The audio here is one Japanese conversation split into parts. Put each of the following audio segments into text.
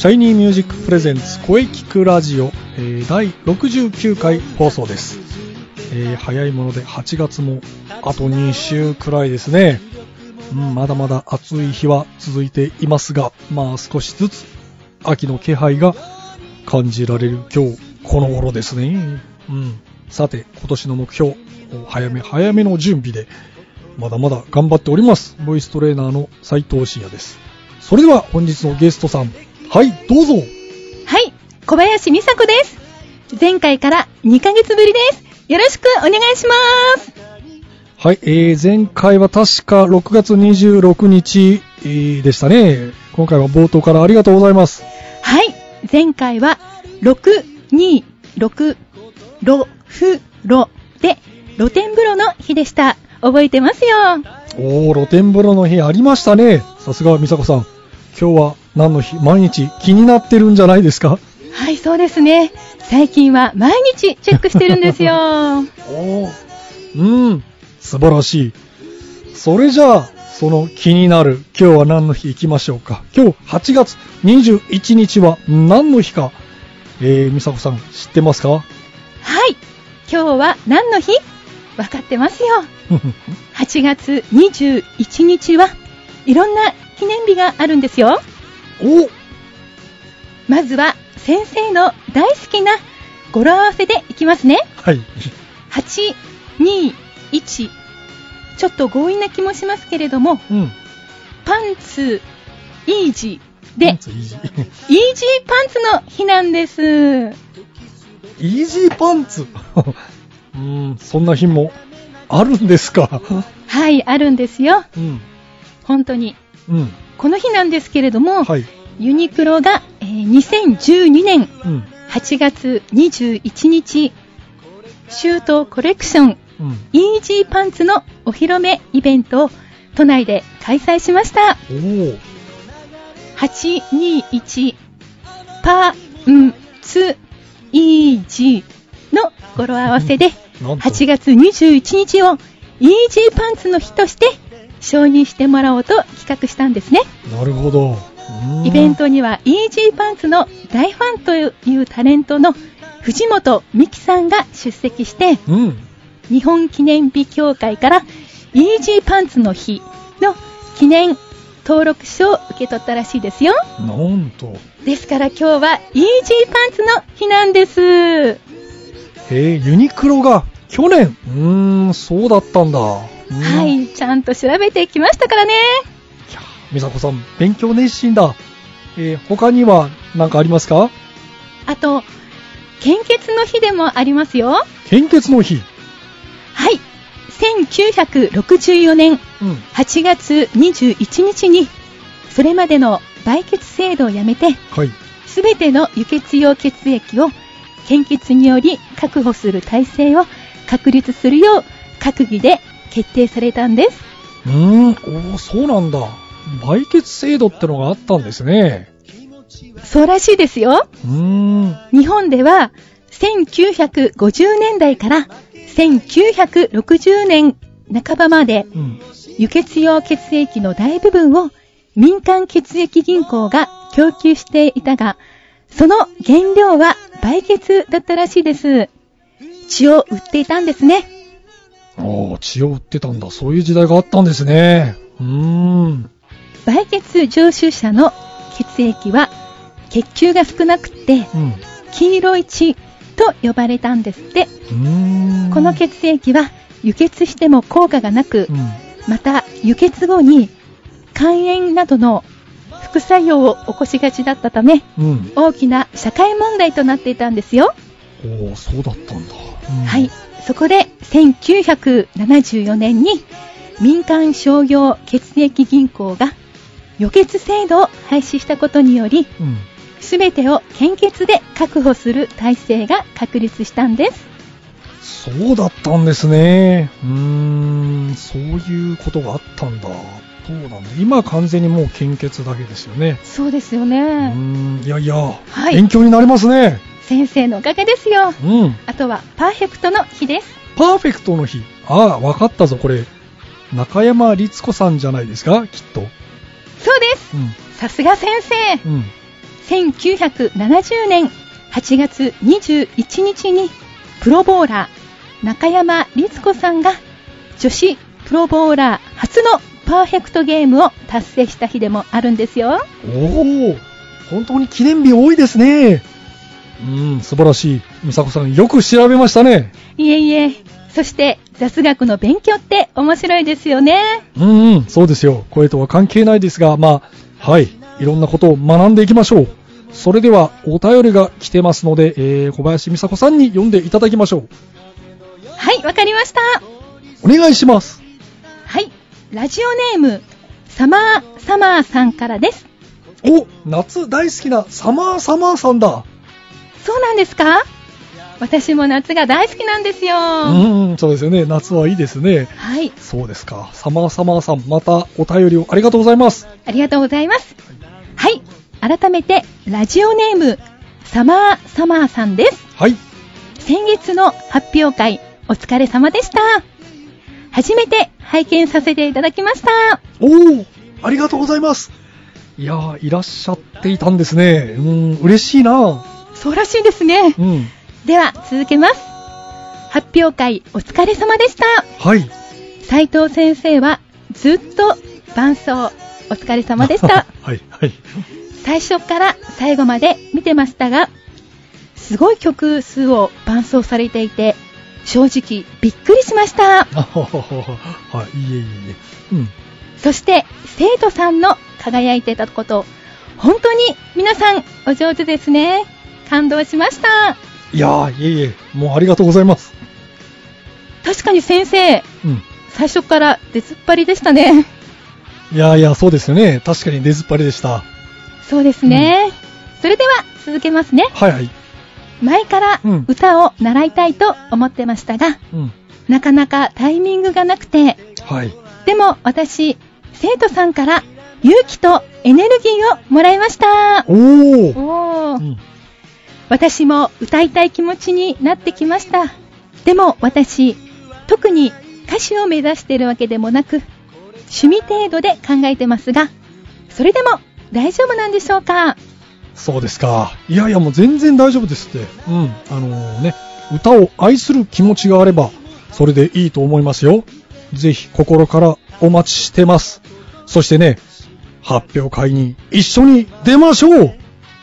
シャイニーミュージック presents 声キクラジオ、えー、第69回放送です、えー、早いもので8月もあと2週くらいですね、うん、まだまだ暑い日は続いていますがまあ少しずつ秋の気配が感じられる今日この頃ですね、うん、さて今年の目標早め早めの準備でまだまだ頑張っております。ボイストレーナーの斉藤慎也です。それでは本日のゲストさんはい、どうぞ。はい、小林美佐子です。前回から2ヶ月ぶりです。よろしくお願いします。はい、えー、前回は確か6月26日、えー、でしたね。今回は冒頭からありがとうございます。はい、前回は626ロフロで露天風呂の日でした。覚えてますよ。おー、露天風呂の日ありましたね。さすが美佐子さん。今日は何の日？毎日気になってるんじゃないですか？はい、そうですね。最近は毎日チェックしてるんですよ。おうん、素晴らしい。それじゃあ、その気になる今日は何の日行きましょうか？今日8月21日は何の日か、えー、美佐子さん知ってますか？はい、今日は何の日？分かってますよ。8月21日はいろんな記念日があるんですよ。おまずは先生の大好きな語呂合わせでいきますね。はい。8、2、1。ちょっと強引な気もしますけれども、うん、パンツ、イージーで、イージーパンツの日なんです。イージーパンツ？うん、そんな日もあるんですか？はい、あるんですよ。うん、本当に。うん、この日なんですけれども、はい、ユニクロが、えー、2012年8月21日、シュートコレクション、うん、イージーパンツのお披露目イベントを都内で開催しました。821パンツイージーの語呂合わせで8月21日をイージーパンツの日として承認してもらおうと企画したんですね。なるほど。イベントにはイージーパンツの大ファンというタレントの藤本美希さんが出席して、うん、日本記念日協会からイージーパンツの日の記念登録書を受け取ったらしいですよ。なんと。ですから今日はイージーパンツの日なんです。へえ、ユニクロが去年、うーん、そうだったんだ。はい、ちゃんと調べてきましたからね。いや、美佐子さん、勉強熱心だ。えー、他には何かありますか？あと、献血の日でもありますよ。献血の日はい。1964年8月21日に、それまでの売血制度をやめて、はい。すべての輸血用血液を献血により確保する体制を確立するよう閣議で決定されたんです。うーん、おそうなんだ。売血制度ってのがあったんですね。そうらしいですよ。うーん。日本では、1950年代から1960年半ばまで、うん、輸血用血液の大部分を民間血液銀行が供給していたが、その原料は売血だったらしいです。血を売っていたんですね。ああ、血を売ってたんだ。そういう時代があったんですね。うーん。売血常習者の血液は血球が少なくて、うん、黄色い血と呼ばれたんですって。この血液は輸血しても効果がなく、うん、また輸血後に肝炎などの副作用を起こしがちだったため、うん、大きな社会問題となっていたんですよ。おお、そうだったんだ。はい。そこで1974年に民間商業血液銀行が予決制度を廃止したことにより、す、べ、てを献血で確保する体制が確立したんです。そうだったんですね。うーん、そういうことがあったんだ。そうなんだ。今完全にもう献血だけですよね。そうですよね。うーん、いやいや、はい、勉強になりますね。先生のおかげですよ。うん。あとは、パーフェクトの日です。パーフェクトの日。ああ、わかったぞ、これ。中山律子さんじゃないですか、きっと。そうです。さすが先生。うん。1970年8月21日に、プロボーラー、中山律子さんが、女子プロボーラー初のパーフェクトゲームを達成した日でもあるんですよ。おお、本当に記念日多いですね。うん、素晴らしい。美佐子さん、よく調べましたね。いえいえ。そして、雑学の勉強って面白いですよね。うんうん、そうですよ。声とは関係ないですが、まあ、はい。いろんなことを学んでいきましょう。それでは、お便りが来てますので、えー、小林美佐子さんに読んでいただきましょう。はい、わかりました。お願いします。はい。ラジオネーム、サマーサマーさんからです。お、夏大好きなサマーサマーさんだ。そうなんですか？私も夏が大好きなんですよ。うん、そうですよね。夏はいいですね。はい。そうですか。サマーサマーさん、またお便りをありがとうございます。ありがとうございます。はい。改めて、ラジオネーム、サマーサマーさんです。はい。先月の発表会、お疲れ様でした。初めて拝見させていただきました。おー、ありがとうございます。いやー、いらっしゃっていたんですね。うん、嬉しいなそうらしいですね。うん。では、続けます。発表会お疲れ様でした。はい。斉藤先生はずっと伴奏お疲れ様でした。はい、はい。最初から最後まで見てましたが、すごい曲数を伴奏されていて、正直びっくりしました。はい、いえいえ。うん。そして、生徒さんの輝いてたこと、本当に皆さんお上手ですね。感動しました。いやー、いえいえ、もうありがとうございます。確かに先生、うん、最初から出ずっぱりでしたね。いやいや、そうですよね。確かに出ずっぱりでした。そうですね。うん、それでは、続けますね。はいはい。前から歌を習いたいと思ってましたが、うん、なかなかタイミングがなくて、はい。でも私、生徒さんから勇気とエネルギーをもらいました。おー。おー。うん私も歌いたい気持ちになってきました。でも私、特に歌手を目指しているわけでもなく、趣味程度で考えてますが、それでも大丈夫なんでしょうか？そうですか。いやいやもう全然大丈夫ですって。うん。あのー、ね、歌を愛する気持ちがあれば、それでいいと思いますよ。ぜひ心からお待ちしてます。そしてね、発表会に一緒に出ましょう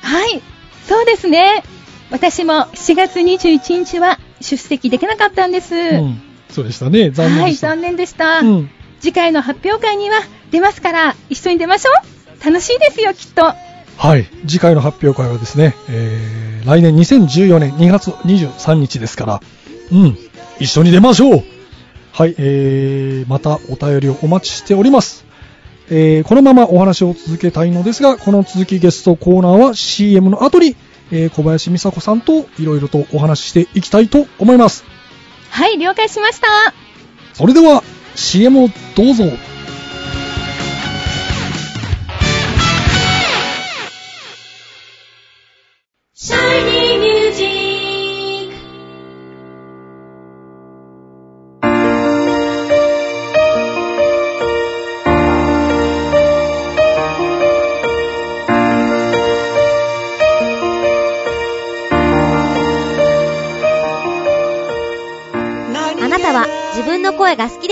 はい、そうですね。私も7月21日は出席できなかったんです。うん、そうでしたね。残念でした。はい、残念でした。うん、次回の発表会には出ますから、一緒に出ましょう。楽しいですよ、きっと。はい。次回の発表会はですね、えー、来年2014年2月23日ですから、うん、一緒に出ましょう。はい、えー、またお便りをお待ちしております。えー、このままお話を続けたいのですが、この続きゲストコーナーは CM の後にえー、小林美佐子さんといろいろとお話ししていきたいと思います。はい、了解しました。それでは CM をどうぞ。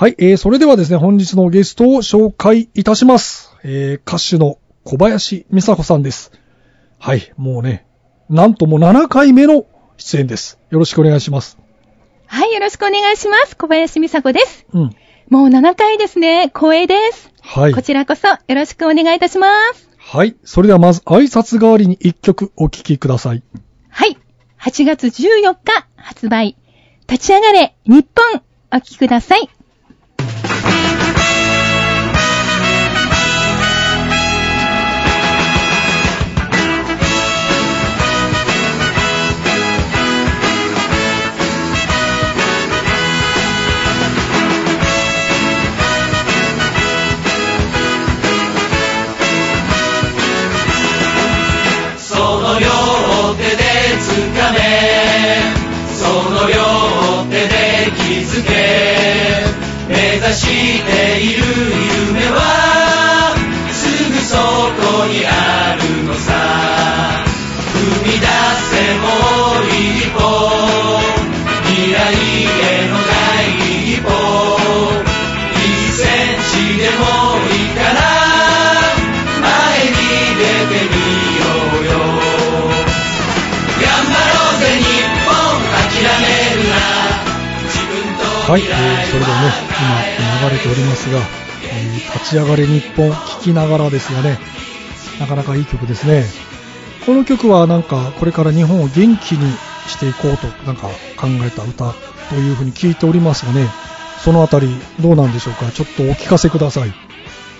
はい、えー、それではですね、本日のゲストを紹介いたします。えー、歌手の小林美佐子さんです。はい、もうね、なんともう7回目の出演です。よろしくお願いします。はい、よろしくお願いします。小林美佐子です。うん。もう7回ですね。光栄です。はいこ。ちらこそよろしくお願いいたします。はい、それではまず挨拶代わりに1曲お聴きください。はい。8月14日発売。立ち上がれ、日本、お聴きください。にあるのさ。踏み出せもう一歩。未来への第一歩。1センチでもいいから。前に出てみようよ。頑張ろうぜ日本。諦めるな。自分とはい、えー、それではね、今流れておりますが、えー立ち上がれ日本聴きながらですがね、なかなかいい曲ですね。この曲はなんか、これから日本を元気にしていこうと、なんか考えた歌というふうに聞いておりますがね、そのあたりどうなんでしょうか？ちょっとお聞かせください。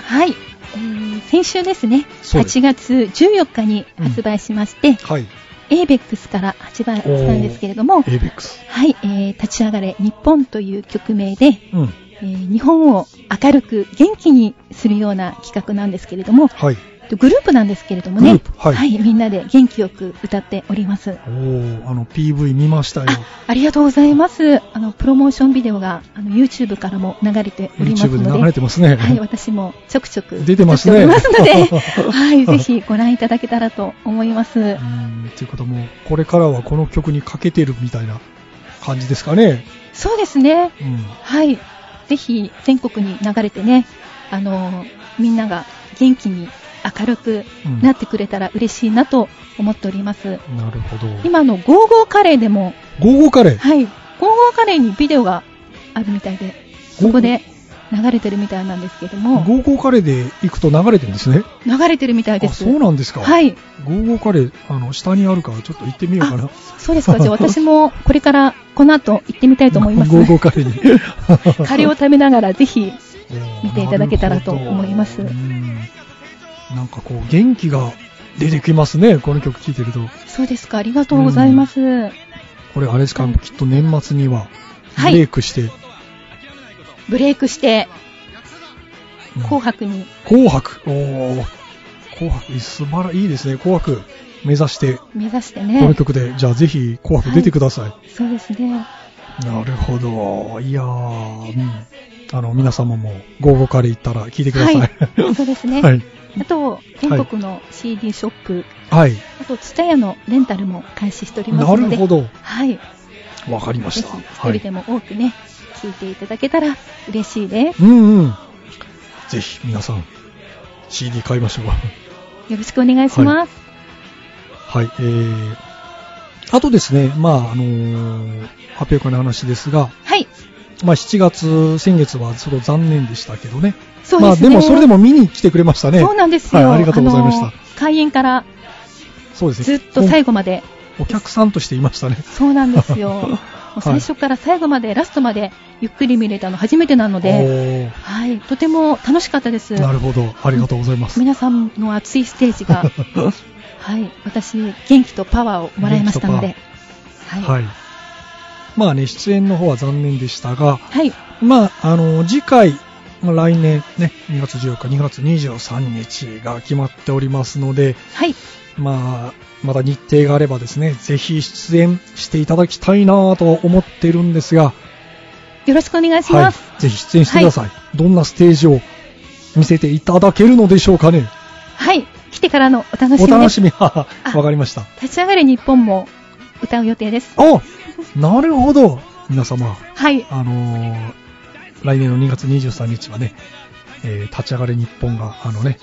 はい。えー先週ですね、です8月14日に発売しまして、はい。ABEX から発売したんですけれども。はい、えー、立ち上がれ日本という曲名で、うん。えー日本を明るく元気にするような企画なんですけれども、はい。グループなんですけれどもね、グループ？はいみんなで元気よく歌っております。おー、あの PV 見ましたよ。あありがとうございます。あの、プロモーションビデオが、あの、YouTube からも流れておりますので、で流れてますね。はい、私もちょくちょく出てますねますので、はい、ぜひご覧いただけたらと思います。うん、ということも、これからはこの曲にかけてるみたいな感じですかね。そうですね。うん。はい。ぜひ全国に流れてね、あの、みんなが元気に明るくうんなってくれたら嬉しいなと思っております。なるほど。今のゴーゴーカレーでも、ゴーゴーカレー？はい、ゴーゴーカレーにビデオがあるみたいで、そこで流れてるみたいなんですけども、ゴーゴーカレーで行くと流れてるんですね？流れてるみたいあ、です。そうなんですか。はい。ゴーゴーカレー、あの、下にあるからちょっと行ってみようかな。そうですか。じゃあ 私もこれからこの後行ってみたいと思います。ゴーゴーカレーに。カレーを食べながらぜひ見ていただけたらと思いますなんかこう、元気が出てきますね、この曲聴いてると。そうですか。ありがとうございます。これあれですか、はいきっと年末には、はいブレイクして、ブレイクして、うん紅白に、紅白？おー紅白、素晴らいいですね。紅白目指して、目指してこのね。曲で、じゃあぜひ紅白出てください。そうですね。なるほど。いやー、うん。あの、皆様も、ゴーゴーカレー行ったら聞いてください。はい。そうですね。はい。あと、全国の CD ショップ、はい。あと、ツタヤのレンタルも開始しておりますなので、るほど。はい。わかりました。一人でも多くね、聞いていただけたら嬉しいです。うんうん。ぜひ、皆さん、CD 買いましょう。よろしくお願いします。はい、えー、あとですね、まあ、あのー発表会の話ですが、はい。まあ、7月、先月はちょっと残念でしたけどね。そうですね。まあ、でも、それでも見に来てくれましたね。そうなんですよ。はい、ありがとうございました。開演からそうですね。ずっと最後まで、おお客さんとしていましたね。そうなんですよ。最初から最後まで、ラストまでゆっくり見れたの初めてなので、はい、とても楽しかったです。なるほど、ありがとうございます。皆さんの熱いステージが、はい、私、元気とパワーをもらいましたので、はい、はい。まあね、出演の方は残念でしたが、はい。まあ、あの、次回、来年ね、2月14日、2月23日が決まっておりますので、はい。まあ、まだ日程があればですね、ぜひ出演していただきたいなと思っているんですが、よろしくお願いします。はい、ぜひ出演してくださいはい、どんなステージを見せていただけるのでしょうかね。はい。来てからのお楽しみお楽しみ。わかりました。立ち上がれ日本も歌う予定です。あなるほど。皆様。はい。あのー、来年の2月23日はね、えー、立ち上がれ日本が、あのね、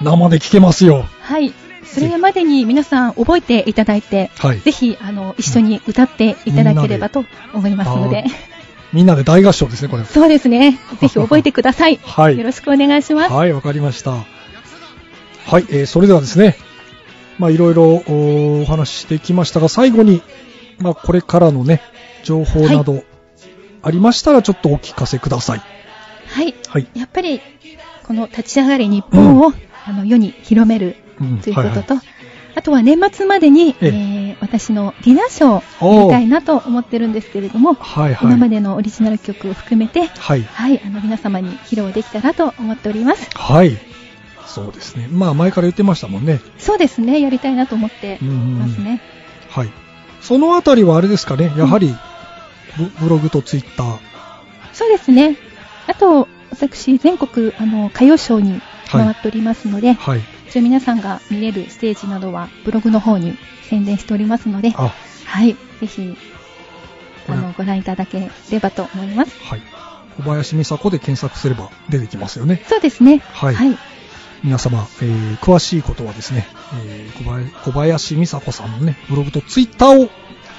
生で聴けますよ。はい。それまでに皆さん覚えていただいて、はい、ぜひあの一緒に歌っていただければと思いますので。みんなで大合唱ですね、これ。そうですね。ぜひ覚えてください。はい。よろしくお願いします。はい、わかりました。はい、えー、それではですね、まあいろいろお話ししてきましたが、最後に、まあこれからのね、情報などありましたらちょっとお聞かせください。はい。はい。やっぱり、この立ち上がり日本を、うん、あの世に広めるということと、はいはい、あとは年末までに、えー、私のディナーショーをやりたいなと思ってるんですけれども、はいはい、今までのオリジナル曲を含めて、はい、はい、あの皆様に披露できたらと思っております。はい。そうですね。まあ前から言ってましたもんね。そうですね。やりたいなと思ってますね。はい。そのあたりはあれですかね。やはり、うん、ブログとツイッター。そうですね。あと、私、全国、あの、歌謡ショーに回っておりますので、はい、一応皆さんが見れるステージなどはブログの方に宣伝しておりますので、はい、ぜひ、あの、ご覧いただければと思います。はい。小林美佐子で検索すれば出てきますよね。そうですね。はい。はい、皆様、えー、詳しいことはですね、えー、小林美佐子さんのね、ブログとツイッターを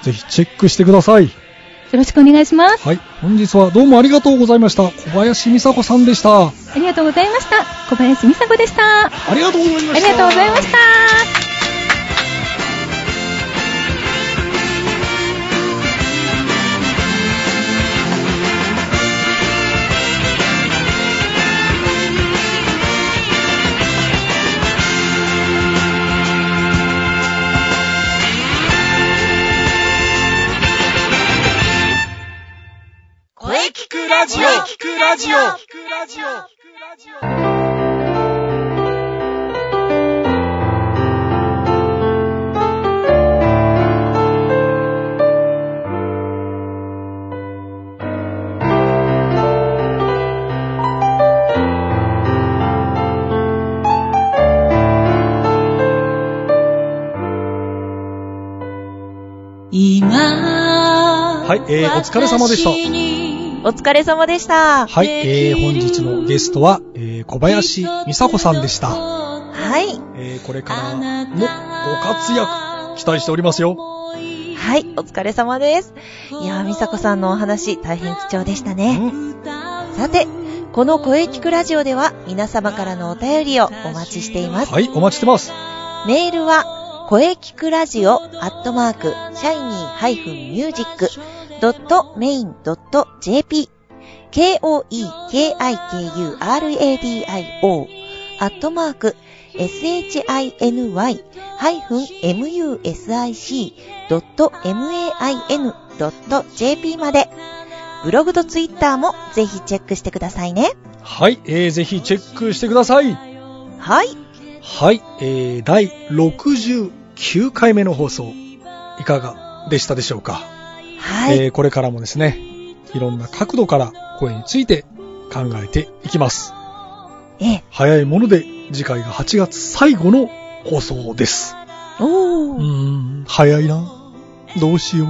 ぜひチェックしてください。よろしくお願いします。はい。本日はどうもありがとうございました。小林美佐子さんでした。ありがとうございました。小林美佐子でした。ありがとうございました。ありがとうございました。ラジオ。聞くラジオ。聞くラジオ。はい、えー、お疲れ様でした。お疲れ様でした。はい、えー、本日のゲストは、えー、小林美佐子さんでした。はい。えー、これからもご活躍期待しておりますよ。はい、お疲れ様です。いや美佐子さんのお話、大変貴重でしたね。さて、この声聞くラジオでは皆様からのお便りをお待ちしています。はい、お待ちしてます。メールは、声聞くラジオアットマーク、シャイニー -music k-o-e-k-i-k-u-r-a-d-i-o アットマーク shiny-music.main.jp までブログとツイッターもぜひチェックしてくださいね。はい、えー、ぜひチェックしてください。はい。はい、えー、第69回目の放送、いかがでしたでしょうか？はい、えー、これからもですね、いろんな角度から声について考えていきます。ええ。早いもので次回が8月最後の放送です。おー。うーん、早いな。どうしよう。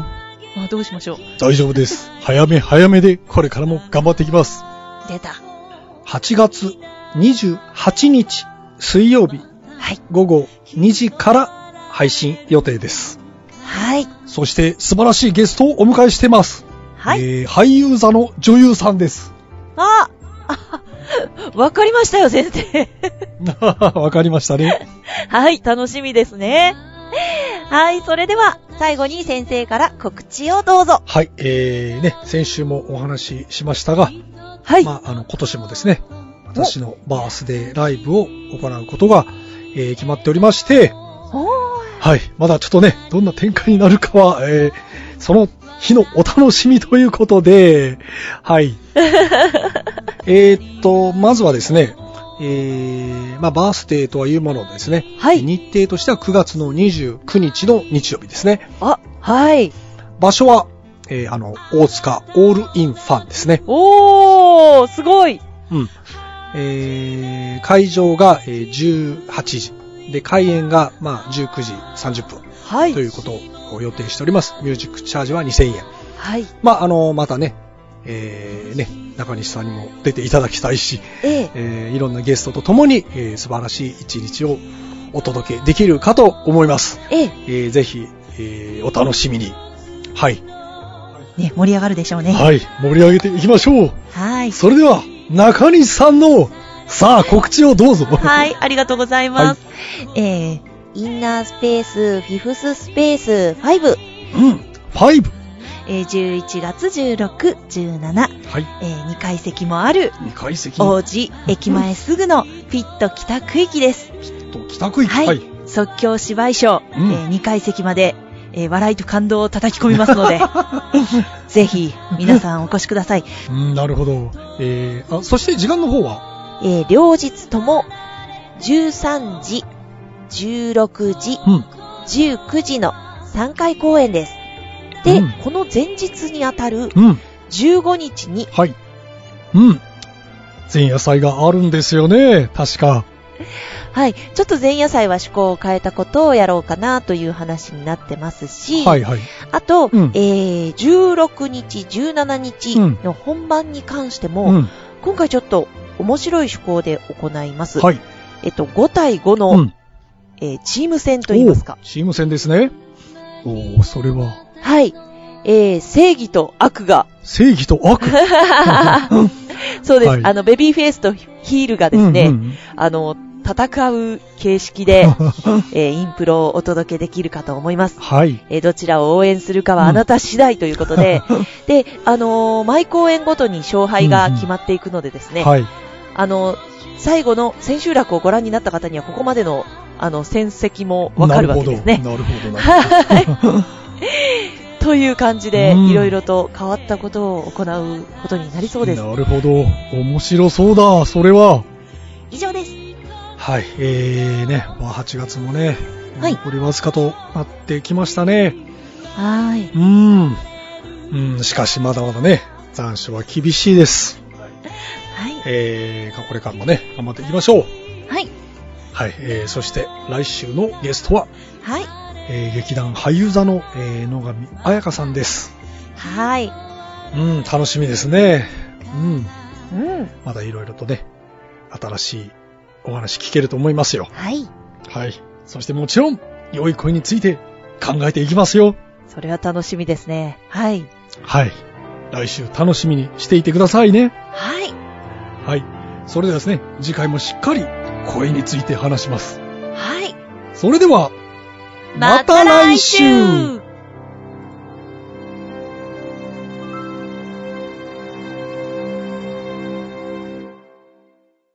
あ、どうしましょう。大丈夫です。早め早めでこれからも頑張っていきます。出た。8月28日水曜日、はい、午後2時から配信予定です。はい。そして素晴らしいゲストをお迎えしてます。はい。えー、俳優座の女優さんです。あわかりましたよ、先生。わかりましたね。はい、楽しみですね。はい、それでは、最後に先生から告知をどうぞ。はい、えー、ね、先週もお話ししましたが、はい。まあ、あの、今年もですね、私のバースデーライブを行うことが、えー決まっておりまして、はい、まだちょっとね、どんな展開になるかは、えーその日のお楽しみということで、はい。えーっと、まずはですね、えー、まあ、バースデーとはいうものですね。はい日程としては9月の29日の日曜日ですね。あ、はい。場所は、えーあの、大塚オールインファンですね。おー、すごい。うん。えー、会場が、えー18時。で、開演が、まあ、19時30分。はいと。いうことを予定しております。ミュージックチャージは2000円。はい。まあ、あの、またね、えー、ね、中西さんにも出ていただきたいし、ええ。えー、いろんなゲストと共に、えー、素晴らしい一日をお届けできるかと思います。ええ。えー、ぜひ、えー、お楽しみに。はい。ね、盛り上がるでしょうね。はい。盛り上げていきましょう。はい。それでは、中西さんの、さあ、告知をどうぞ。はい、ありがとうございます。えー、インナースペース、フィフススペース5、うん。5。えー、11月16、17、はい。えー、2階席もある、2階席王子駅前すぐのフィット北区域です。と北区域。はい。即興芝居ショー、うんえー2階席まで、えー笑いと感動を叩き込みますので、ぜひ皆さんお越しください。うん、なるほど。えー、あ、そして時間の方は？えー両日とも13時、16時、うん。19時の3回公演です。で、うんこの前日にあたるうん。15日に、はい。うん。前夜祭があるんですよね。確か。はい、ちょっと前夜祭は趣向を変えたことをやろうかなという話になってますし、はいはい。あと、うんえー、16日、17日の本番に関しても、うん。今回ちょっと面白い趣向で行います。はい。えっと、5対5の、うん。えーチーム戦といいますかお。チーム戦ですね。おー、それは、はい。えー、正義と悪が、正義と悪。そうです、はいあの、ベビーフェイスとヒールがですね、うんうんあの、戦う形式で、えーインプロをお届けできるかと思います。はい。えーどちらを応援するかはうんあなた次第ということで、で、あのー毎公演ごとに勝敗が決まっていくのでですね、はい。あの、最後の千秋楽をご覧になった方にはここまでの、あの、戦績もわかるわけですね。なるほど。なるほど。という感じで、うんいろいろと変わったことを行うことになりそうです。なるほど。面白そうだ、それは。以上です。はい。えーね、まあ8月もね、はい残りわずかとなってきましたね。はーい。うーん。うん、しかしまだまだね、残暑は厳しいです。はい。えー、これからもね、頑張っていきましょう。はい。はい。えー、そして来週のゲストは、はい。えー、劇団俳優座の、えー、野上彩香さんです。はい。うん、楽しみですね。うん。うん。まだいろいろとね、新しいお話聞けると思いますよ。はい。はい。そしてもちろん、良い声について考えていきますよ。それは楽しみですね。はい。はい。来週楽しみにしていてくださいね。はい。はい。それではですね、次回もしっかり声について話します。はい。それでは、また来週